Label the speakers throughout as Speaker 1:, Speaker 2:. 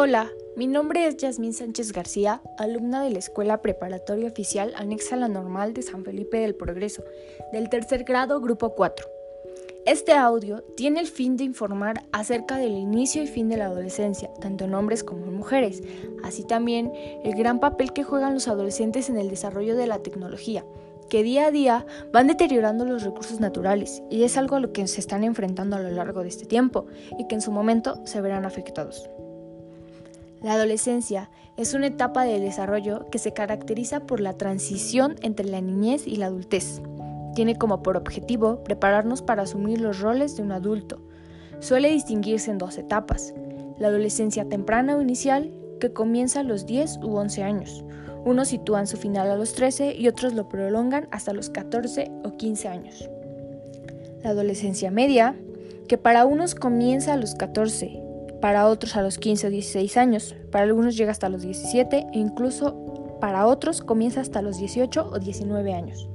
Speaker 1: Hola, mi nombre es Yasmín Sánchez García, alumna de la Escuela Preparatoria Oficial anexa a la Normal de San Felipe del Progreso, del tercer grado, Grupo 4. Este audio tiene el fin de informar acerca del inicio y fin de la adolescencia, tanto en hombres como en mujeres, así también el gran papel que juegan los adolescentes en el desarrollo de la tecnología, que día a día van deteriorando los recursos naturales y es algo a lo que se están enfrentando a lo largo de este tiempo y que en su momento se verán afectados. La adolescencia es una etapa de desarrollo que se caracteriza por la transición entre la niñez y la adultez. Tiene como por objetivo prepararnos para asumir los roles de un adulto. Suele distinguirse en dos etapas, la adolescencia temprana o inicial, que comienza a los 10 u 11 años, unos sitúan su final a los 13 y otros lo prolongan hasta los 14 o 15 años. La adolescencia media, que para unos comienza a los 14, para otros a los 15 o 16 años, para algunos llega hasta los 17 e incluso para otros comienza hasta los 18 o 19 años.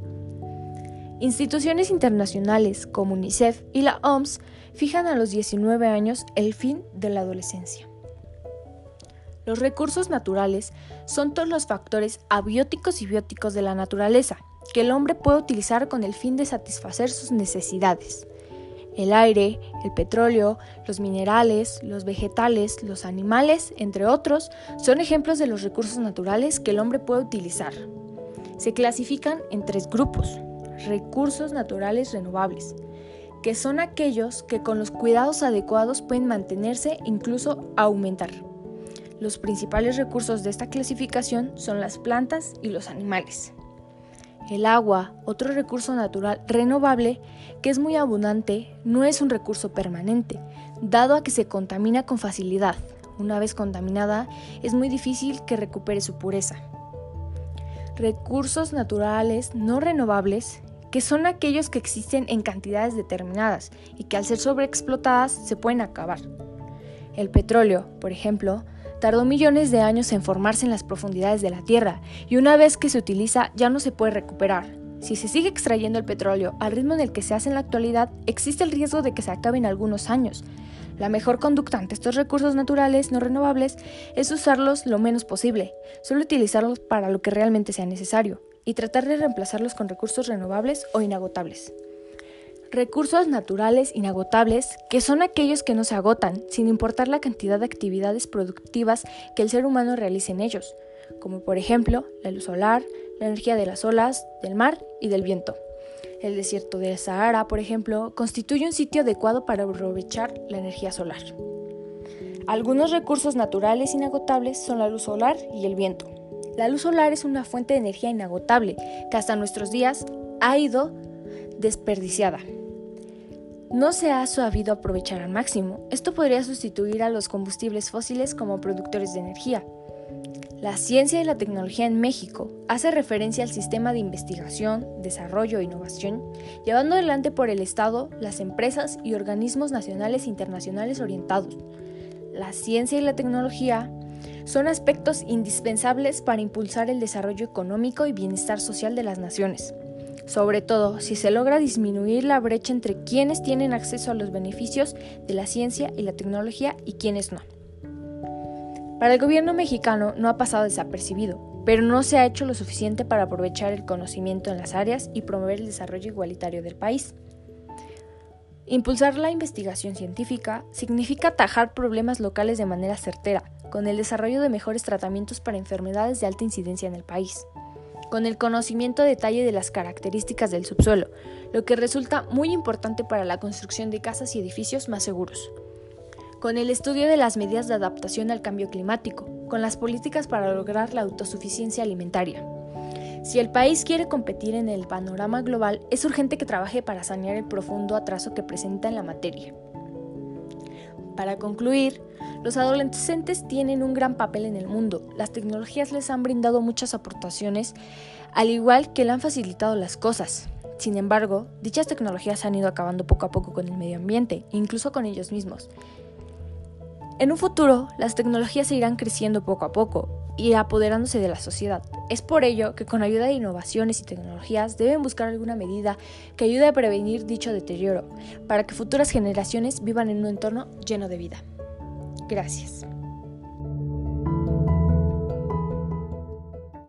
Speaker 1: Instituciones internacionales como UNICEF y la OMS fijan a los 19 años el fin de la adolescencia. Los recursos naturales son todos los factores abióticos y bióticos de la naturaleza que el hombre puede utilizar con el fin de satisfacer sus necesidades. El aire, el petróleo, los minerales, los vegetales, los animales, entre otros, son ejemplos de los recursos naturales que el hombre puede utilizar. Se clasifican en tres grupos. Recursos naturales renovables, que son aquellos que con los cuidados adecuados pueden mantenerse e incluso aumentar. Los principales recursos de esta clasificación son las plantas y los animales. El agua, otro recurso natural renovable que es muy abundante, no es un recurso permanente, dado a que se contamina con facilidad. Una vez contaminada, es muy difícil que recupere su pureza. Recursos naturales no renovables, que son aquellos que existen en cantidades determinadas y que al ser sobreexplotadas se pueden acabar. El petróleo, por ejemplo, tardó millones de años en formarse en las profundidades de la Tierra y una vez que se utiliza ya no se puede recuperar. Si se sigue extrayendo el petróleo al ritmo en el que se hace en la actualidad, existe el riesgo de que se acabe en algunos años. La mejor conducta ante estos recursos naturales no renovables es usarlos lo menos posible, solo utilizarlos para lo que realmente sea necesario y tratar de reemplazarlos con recursos renovables o inagotables. Recursos naturales inagotables, que son aquellos que no se agotan, sin importar la cantidad de actividades productivas que el ser humano realice en ellos, como por ejemplo la luz solar, la energía de las olas, del mar y del viento. El desierto del Sahara, por ejemplo, constituye un sitio adecuado para aprovechar la energía solar. Algunos recursos naturales inagotables son la luz solar y el viento. La luz solar es una fuente de energía inagotable que hasta nuestros días ha ido desperdiciada no se ha sabido aprovechar al máximo. Esto podría sustituir a los combustibles fósiles como productores de energía. La ciencia y la tecnología en México hace referencia al sistema de investigación, desarrollo e innovación, llevando adelante por el Estado, las empresas y organismos nacionales e internacionales orientados. La ciencia y la tecnología son aspectos indispensables para impulsar el desarrollo económico y bienestar social de las naciones sobre todo si se logra disminuir la brecha entre quienes tienen acceso a los beneficios de la ciencia y la tecnología y quienes no. Para el gobierno mexicano no ha pasado desapercibido, pero no se ha hecho lo suficiente para aprovechar el conocimiento en las áreas y promover el desarrollo igualitario del país. Impulsar la investigación científica significa atajar problemas locales de manera certera, con el desarrollo de mejores tratamientos para enfermedades de alta incidencia en el país con el conocimiento a detalle de las características del subsuelo, lo que resulta muy importante para la construcción de casas y edificios más seguros. Con el estudio de las medidas de adaptación al cambio climático, con las políticas para lograr la autosuficiencia alimentaria. Si el país quiere competir en el panorama global, es urgente que trabaje para sanear el profundo atraso que presenta en la materia. Para concluir, los adolescentes tienen un gran papel en el mundo. Las tecnologías les han brindado muchas aportaciones, al igual que le han facilitado las cosas. Sin embargo, dichas tecnologías han ido acabando poco a poco con el medio ambiente, incluso con ellos mismos. En un futuro, las tecnologías seguirán creciendo poco a poco y apoderándose de la sociedad. Es por ello que con ayuda de innovaciones y tecnologías deben buscar alguna medida que ayude a prevenir dicho deterioro, para que futuras generaciones vivan en un entorno lleno de vida. Gracias.